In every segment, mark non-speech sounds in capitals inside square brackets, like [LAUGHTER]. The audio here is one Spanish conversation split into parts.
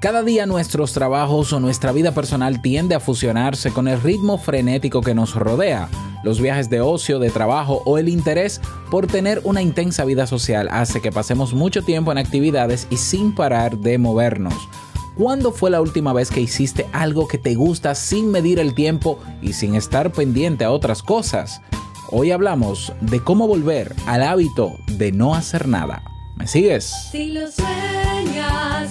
Cada día nuestros trabajos o nuestra vida personal tiende a fusionarse con el ritmo frenético que nos rodea. Los viajes de ocio, de trabajo o el interés por tener una intensa vida social hace que pasemos mucho tiempo en actividades y sin parar de movernos. ¿Cuándo fue la última vez que hiciste algo que te gusta sin medir el tiempo y sin estar pendiente a otras cosas? Hoy hablamos de cómo volver al hábito de no hacer nada. ¿Me sigues? Si lo sueñas,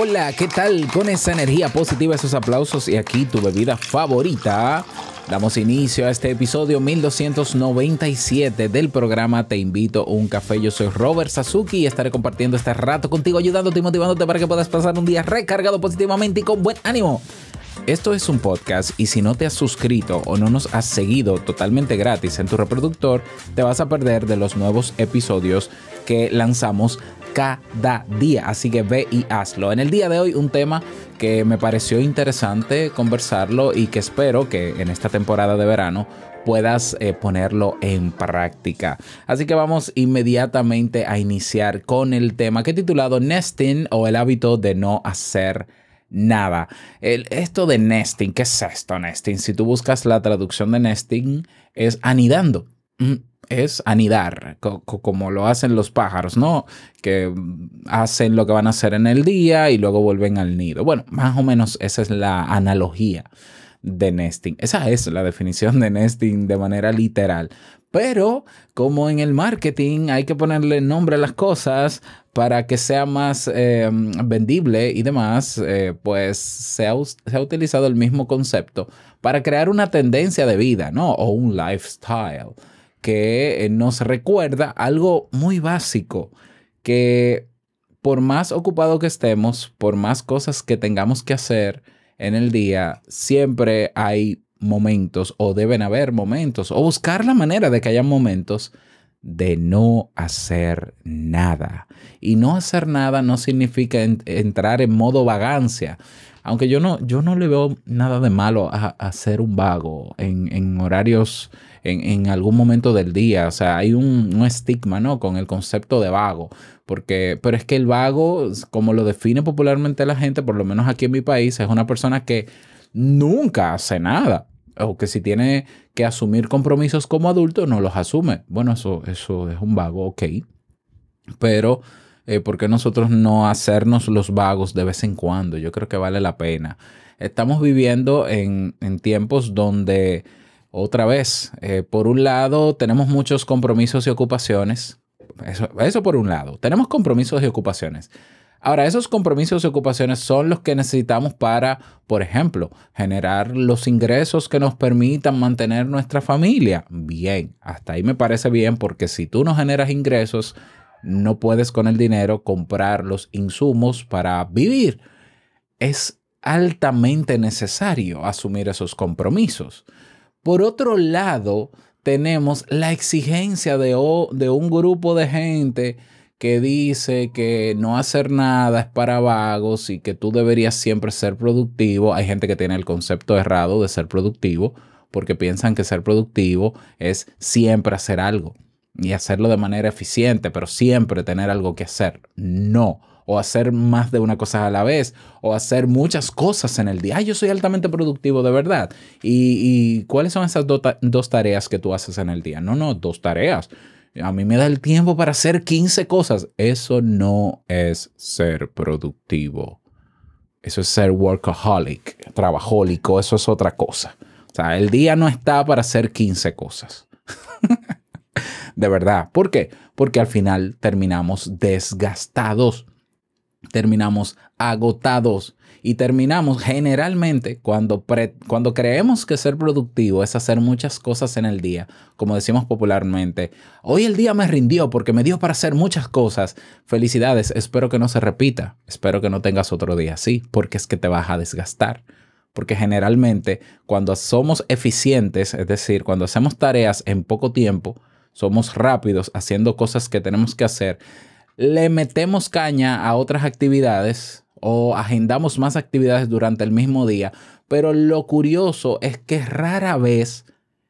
Hola, ¿qué tal? Con esa energía positiva, esos aplausos y aquí tu bebida favorita. Damos inicio a este episodio 1297 del programa Te invito a un café. Yo soy Robert Sasuki y estaré compartiendo este rato contigo, ayudándote y motivándote para que puedas pasar un día recargado positivamente y con buen ánimo. Esto es un podcast y si no te has suscrito o no nos has seguido totalmente gratis en tu reproductor, te vas a perder de los nuevos episodios que lanzamos cada día. Así que ve y hazlo. En el día de hoy un tema que me pareció interesante conversarlo y que espero que en esta temporada de verano puedas eh, ponerlo en práctica. Así que vamos inmediatamente a iniciar con el tema que he titulado Nesting o el hábito de no hacer nada. El- esto de nesting, ¿qué es esto nesting? Si tú buscas la traducción de nesting, es anidando. Mm, Es anidar, co- co- como lo hacen los pájaros, ¿no? Que mm, hacen lo que van a hacer en el día y luego vuelven al nido. Bueno, más o menos esa es la analogía de nesting. Esa es la definición de nesting de manera literal. Pero como en el marketing hay que ponerle nombre a las cosas para que sea más eh, vendible y demás, eh, pues se ha, se ha utilizado el mismo concepto para crear una tendencia de vida, ¿no? O un lifestyle que eh, nos recuerda algo muy básico, que por más ocupado que estemos, por más cosas que tengamos que hacer en el día, siempre hay momentos o deben haber momentos o buscar la manera de que haya momentos de no hacer nada. Y no hacer nada no significa en- entrar en modo vagancia. Aunque yo no, yo no le veo nada de malo a, a un vago en, en horarios, en, en algún momento del día. O sea, hay un, un estigma, ¿no? Con el concepto de vago. Porque, pero es que el vago, como lo define popularmente la gente, por lo menos aquí en mi país, es una persona que nunca hace nada. O que si tiene que asumir compromisos como adulto, no los asume. Bueno, eso, eso es un vago, ok. Pero, eh, ¿por qué nosotros no hacernos los vagos de vez en cuando? Yo creo que vale la pena. Estamos viviendo en, en tiempos donde, otra vez, eh, por un lado, tenemos muchos compromisos y ocupaciones. Eso, eso por un lado. Tenemos compromisos y ocupaciones. Ahora, esos compromisos y ocupaciones son los que necesitamos para, por ejemplo, generar los ingresos que nos permitan mantener nuestra familia. Bien, hasta ahí me parece bien porque si tú no generas ingresos, no puedes con el dinero comprar los insumos para vivir. Es altamente necesario asumir esos compromisos. Por otro lado, tenemos la exigencia de, de un grupo de gente que dice que no hacer nada es para vagos y que tú deberías siempre ser productivo. Hay gente que tiene el concepto errado de ser productivo porque piensan que ser productivo es siempre hacer algo y hacerlo de manera eficiente, pero siempre tener algo que hacer. No. O hacer más de una cosa a la vez, o hacer muchas cosas en el día. Ay, yo soy altamente productivo, de verdad. ¿Y, cuáles son esas dos tareas que tú haces en el día? No, no, dos tareas. A mí me da el tiempo para hacer 15 cosas. Eso no es ser productivo. Eso es ser workaholic, trabajólico, eso es otra cosa. O sea, el día no está para hacer 15 cosas. [LAUGHS] de verdad. ¿Por qué? Porque al final terminamos desgastados, terminamos agotados y terminamos generalmente cuando, pre- cuando creemos que ser productivo es hacer muchas cosas en el día, como decimos popularmente, hoy el día me rindió porque me dio para hacer muchas cosas. Felicidades, espero que no se repita, espero que no tengas otro día así, porque es que te vas a desgastar. Porque generalmente cuando somos eficientes, es decir, cuando hacemos tareas en poco tiempo, somos rápidos haciendo cosas que tenemos que hacer, le metemos caña a otras actividades o agendamos más actividades durante el mismo día. Pero lo curioso es que rara vez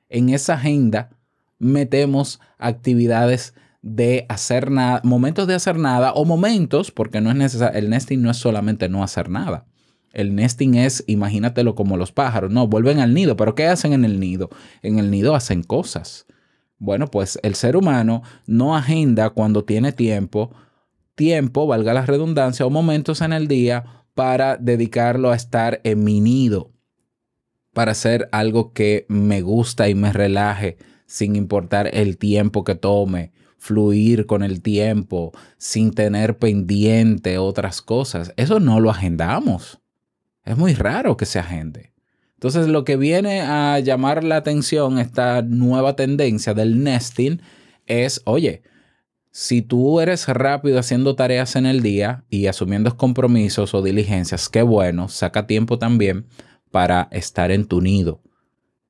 en esa agenda metemos actividades de hacer nada, momentos de hacer nada o momentos, porque no es necesario, el nesting no es solamente no hacer nada. El nesting es, imagínatelo como los pájaros, no, vuelven al nido, pero ¿qué hacen en el nido? En el nido hacen cosas. Bueno, pues el ser humano no agenda cuando tiene tiempo, tiempo, valga la redundancia, o momentos en el día para dedicarlo a estar en mi nido, para hacer algo que me gusta y me relaje, sin importar el tiempo que tome, fluir con el tiempo, sin tener pendiente otras cosas. Eso no lo agendamos. Es muy raro que se agende. Entonces lo que viene a llamar la atención, esta nueva tendencia del nesting, es, oye, si tú eres rápido haciendo tareas en el día y asumiendo compromisos o diligencias, qué bueno, saca tiempo también para estar en tu nido,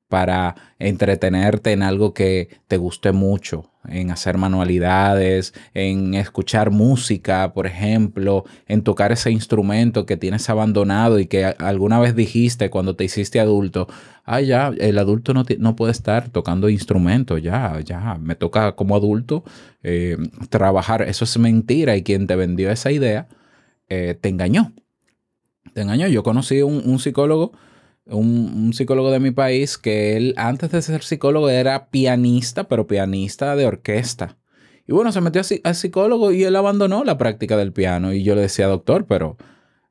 para entretenerte en algo que te guste mucho, en hacer manualidades, en escuchar música, por ejemplo, en tocar ese instrumento que tienes abandonado y que alguna vez dijiste cuando te hiciste adulto, ah, ya, el adulto no, no puede estar tocando instrumentos, ya, ya, me toca como adulto eh, trabajar. Eso es mentira y quien te vendió esa idea eh, te engañó. Te engañó. Yo conocí un psicólogo, un, psicólogo de mi país, que él antes de ser psicólogo era pianista, pero pianista de orquesta. Y bueno, se metió a al psicólogo y él abandonó la práctica del piano. Y yo le decía, doctor, pero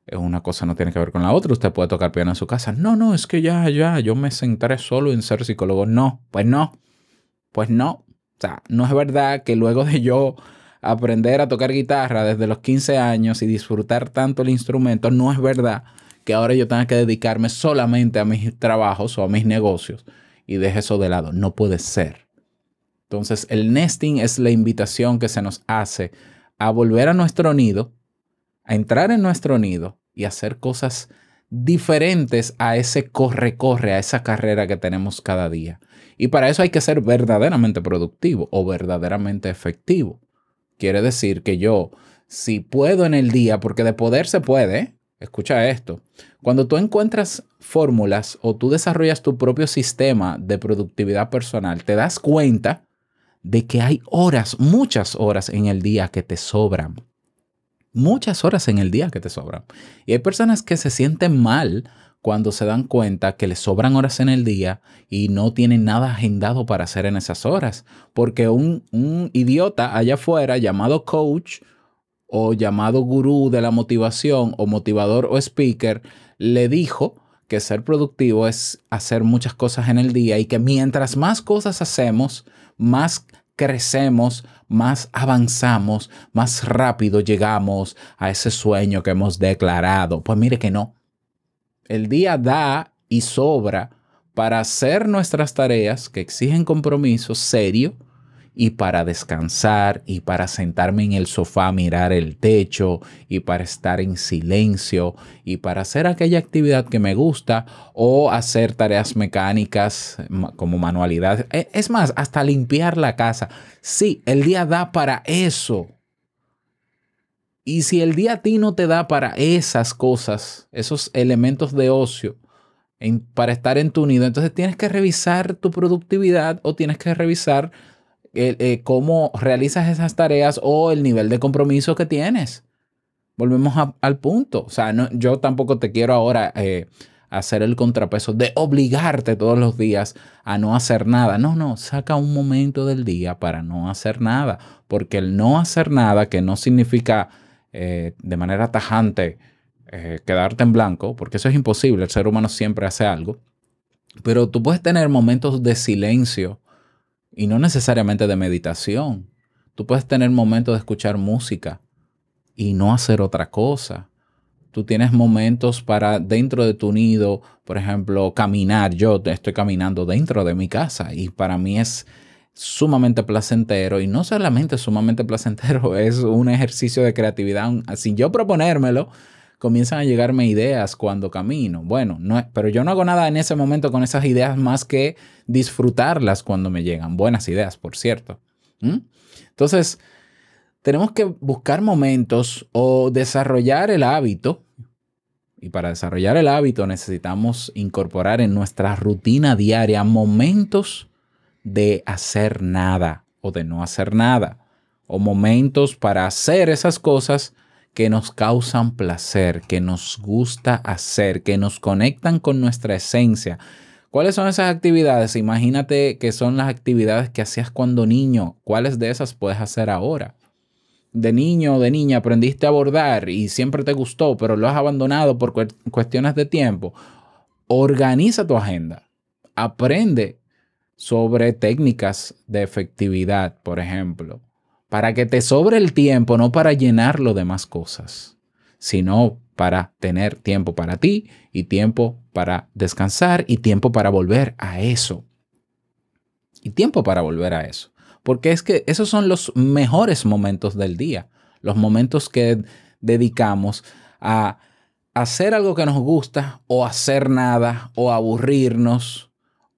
eh, una cosa no tiene que ver con la otra. Usted puede tocar piano en su casa. No, no, es que ya, ya, yo me centré solo en ser psicólogo. No, pues no. Pues no. O sea, no es verdad que luego de yo aprender a tocar guitarra desde los 15 años y disfrutar tanto el instrumento, no es verdad que ahora yo tenga que dedicarme solamente a mis trabajos o a mis negocios y deje eso de lado. No puede ser. Entonces, el nesting es la invitación que se nos hace a volver a nuestro nido, a entrar en nuestro nido y hacer cosas diferentes a ese corre-corre, a esa carrera que tenemos cada día. Y para eso hay que ser verdaderamente productivo o verdaderamente efectivo. Quiere decir que yo, si puedo en el día, porque de poder se puede, ¿eh? Escucha esto, cuando tú encuentras fórmulas o tú desarrollas tu propio sistema de productividad personal, te das cuenta de que hay horas, muchas horas en el día que te sobran. Muchas horas en el día que te sobran. Y hay personas que se sienten mal cuando se dan cuenta que les sobran horas en el día y no tienen nada agendado para hacer en esas horas. Porque un, un idiota allá afuera llamado coach o llamado gurú de la motivación o motivador o speaker le dijo que ser productivo es hacer muchas cosas en el día y que mientras más cosas hacemos, más crecemos, más avanzamos, más rápido llegamos a ese sueño que hemos declarado. Pues mire que no. El día da y sobra para hacer nuestras tareas que exigen compromiso serio y para descansar y para sentarme en el sofá mirar el techo y para estar en silencio y para hacer aquella actividad que me gusta o hacer tareas mecánicas como manualidades. Es más, hasta limpiar la casa. Sí, el día da para eso. Y si el día a ti no te da para esas cosas, esos elementos de ocio, para estar en tu nido, entonces tienes que revisar tu productividad o tienes que revisar eh, cómo realizas esas tareas o el nivel de compromiso que tienes. Volvemos al punto. O sea, no- yo tampoco te quiero ahora eh, hacer el contrapeso de obligarte todos los días a no hacer nada. No, no, saca un momento del día para no hacer nada, porque el no hacer nada, que no significa eh, de manera tajante quedarte en blanco, porque eso es imposible, el ser humano siempre hace algo, pero tú puedes tener momentos de silencio y no necesariamente de meditación. Tú puedes tener momentos de escuchar música y no hacer otra cosa. Tú tienes momentos para dentro de tu nido, por ejemplo, caminar. Yo estoy caminando dentro de mi casa y para mí es sumamente placentero y no solamente sumamente [LAUGHS] placentero, es un ejercicio de creatividad. Sin yo proponérmelo, comienzan a llegarme ideas cuando camino. Bueno, no, pero yo no hago nada en ese momento con esas ideas más que disfrutarlas cuando me llegan. Buenas ideas, por cierto. ¿Mm? Entonces, tenemos que buscar momentos o desarrollar el hábito. Y para desarrollar el hábito necesitamos incorporar en nuestra rutina diaria momentos de hacer nada o de no hacer nada. O momentos para hacer esas cosas que nos causan placer, que nos gusta hacer, que nos conectan con nuestra esencia. ¿Cuáles son esas actividades? Imagínate que son las actividades que hacías cuando niño. ¿Cuáles de esas puedes hacer ahora? De niño o de niña aprendiste a bordar y siempre te gustó, pero lo has abandonado por cuestiones de tiempo. Organiza tu agenda. Aprende sobre técnicas de efectividad, por ejemplo, para que te sobre el tiempo, no para llenarlo de más cosas, sino para tener tiempo para ti y tiempo para descansar y tiempo para volver a eso. Y tiempo para volver a eso. Porque es que esos son los mejores momentos del día, los momentos que dedicamos a hacer algo que nos gusta o hacer nada o aburrirnos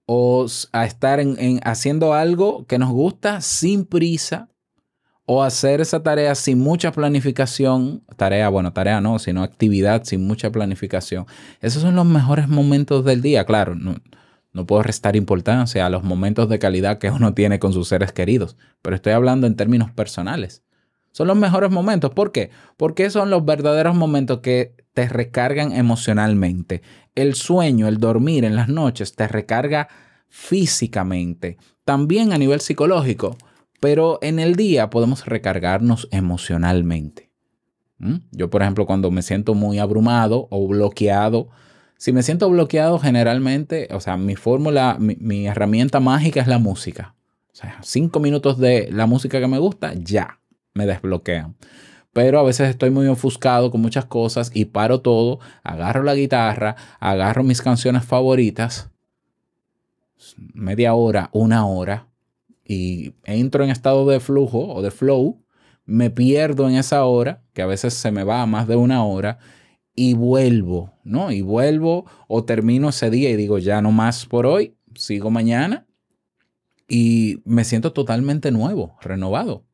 o a estar en, en haciendo algo que nos gusta sin prisa o hacer esa tarea sin mucha planificación, tarea, bueno, tarea no, sino actividad sin mucha planificación. Esos son los mejores momentos del día, claro, no, no puedo restar importancia a los momentos de calidad que uno tiene con sus seres queridos, pero estoy hablando en términos personales. Son los mejores momentos. ¿Por qué? Porque son los verdaderos momentos que te recargan emocionalmente. El sueño, el dormir en las noches te recarga físicamente, también a nivel psicológico, pero en el día podemos recargarnos emocionalmente. ¿Mm? Yo, por ejemplo, cuando me siento muy abrumado o bloqueado, si me siento bloqueado generalmente, o sea, mi fórmula, mi, mi herramienta mágica es la música. O sea, cinco minutos de la música que me gusta, ya, me desbloquean. Pero a veces estoy muy ofuscado con muchas cosas y paro todo, agarro la guitarra, agarro mis canciones favoritas, media hora, una hora, y entro en estado de flujo o de flow, me pierdo en esa hora, que a veces se me va a más de una hora, y vuelvo, ¿no? Y vuelvo o termino ese día y digo, ya no más por hoy, sigo mañana, y me siento totalmente nuevo, renovado.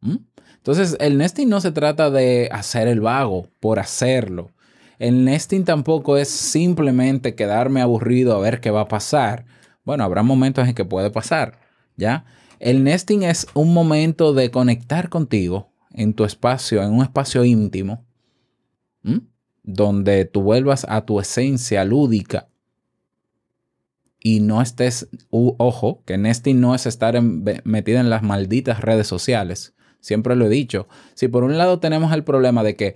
¿Mm? Entonces, el nesting no se trata de hacer el vago por hacerlo. El nesting tampoco es simplemente quedarme aburrido a ver qué va a pasar. Bueno, habrá momentos en que puede pasar, ¿ya? El nesting es un momento de conectar contigo en tu espacio, en un espacio íntimo, donde tú vuelvas a tu esencia lúdica y no estés, u- ojo, que nesting no es estar en- metida en las malditas redes sociales. Siempre lo he dicho. Si por un lado tenemos el problema de que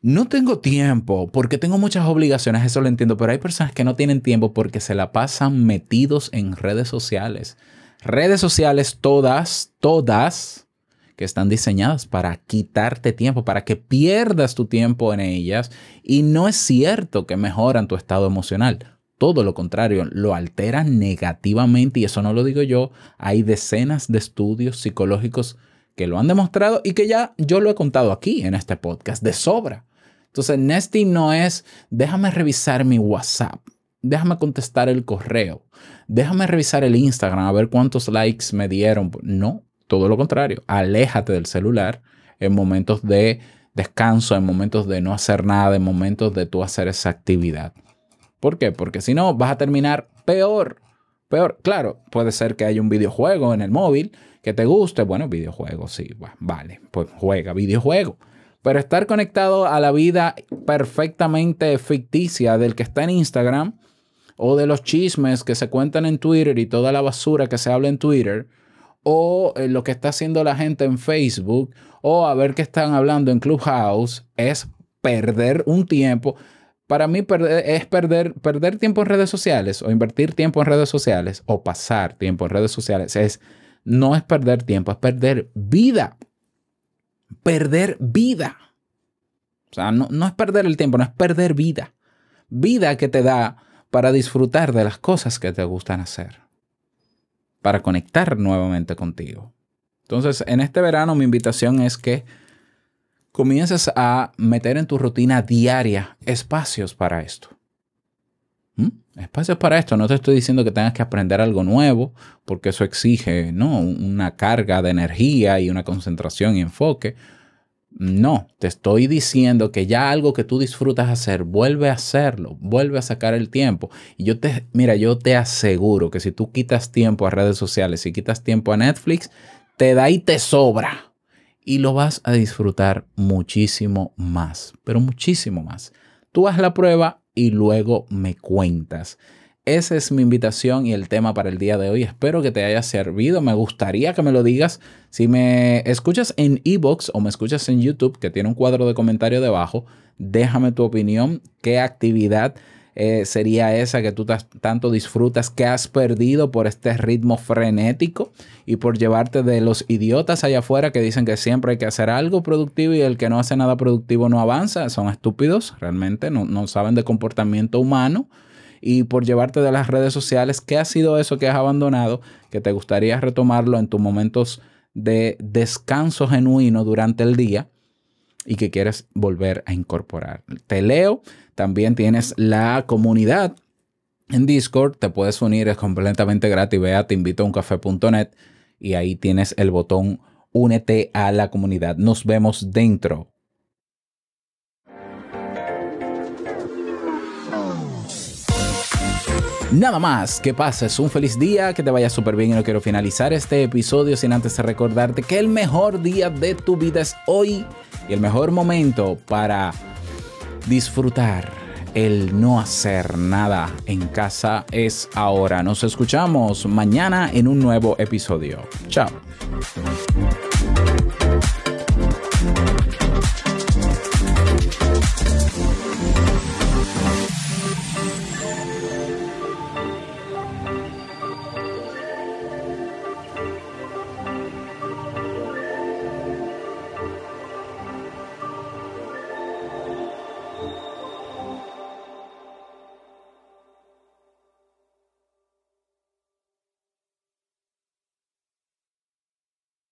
no tengo tiempo porque tengo muchas obligaciones, eso lo entiendo, pero hay personas que no tienen tiempo porque se la pasan metidos en redes sociales. Redes sociales todas, todas, que están diseñadas para quitarte tiempo, para que pierdas tu tiempo en ellas. Y no es cierto que mejoran tu estado emocional. Todo lo contrario, lo alteran negativamente y eso no lo digo yo. Hay decenas de estudios psicológicos que lo han demostrado y que ya yo lo he contado aquí en este podcast de sobra. Entonces, nesting no es déjame revisar mi WhatsApp, déjame contestar el correo, déjame revisar el Instagram a ver cuántos likes me dieron. No, todo lo contrario, aléjate del celular en momentos de descanso, en momentos de no hacer nada, en momentos de tú hacer esa actividad. ¿Por qué? Porque si no, vas a terminar peor. Peor, claro, puede ser que haya un videojuego en el móvil que te guste. Bueno, videojuego, sí, va- vale, pues juega videojuego. Pero estar conectado a la vida perfectamente ficticia del que está en Instagram o de los chismes que se cuentan en Twitter y toda la basura que se habla en Twitter o eh, lo que está haciendo la gente en Facebook o a ver qué están hablando en Clubhouse es perder un tiempo. Para mí es perder, perder tiempo en redes sociales o invertir tiempo en redes sociales o pasar tiempo en redes sociales. Es, no es perder tiempo, es perder vida. Perder vida. O sea, no, no es perder el tiempo, no es perder vida. Vida que te da para disfrutar de las cosas que te gustan hacer. Para conectar nuevamente contigo. Entonces, en este verano mi invitación es que comiences a meter en tu rutina diaria espacios para esto. ¿Mm? Espacios para esto. No te estoy diciendo que tengas que aprender algo nuevo, porque eso exige ¿no? una carga de energía y una concentración y enfoque. No, te estoy diciendo que ya algo que tú disfrutas hacer, vuelve a hacerlo, vuelve a sacar el tiempo. Y yo te, mira, yo te aseguro que si tú quitas tiempo a redes sociales, si quitas tiempo a Netflix, te da y te sobra. Y lo vas a disfrutar muchísimo más, pero muchísimo más. Tú haz la prueba y luego me cuentas. Esa es mi invitación y el tema para el día de hoy. Espero que te haya servido. Me gustaría que me lo digas. Si me escuchas en Evox o me escuchas en YouTube, que tiene un cuadro de comentario debajo, déjame tu opinión. ¿Qué actividad eh, sería esa que tú tanto disfrutas, que has perdido por este ritmo frenético y por llevarte de los idiotas allá afuera que dicen que siempre hay que hacer algo productivo y el que no hace nada productivo no avanza? Son estúpidos, realmente, no, no saben de comportamiento humano y por llevarte de las redes sociales, ¿qué ha sido eso que has abandonado que te gustaría retomarlo en tus momentos de descanso genuino durante el día y que quieres volver a incorporar? Te leo, también tienes la comunidad en Discord, te puedes unir, es completamente gratis, ve a teinvitouncafe.net y ahí tienes el botón únete a la comunidad. Nos vemos dentro. Nada más, que pases un feliz día, que te vaya súper bien y no quiero finalizar este episodio sin antes recordarte que el mejor día de tu vida es hoy y el mejor momento para disfrutar el no hacer nada en casa es ahora. Nos escuchamos mañana en un nuevo episodio. Chao.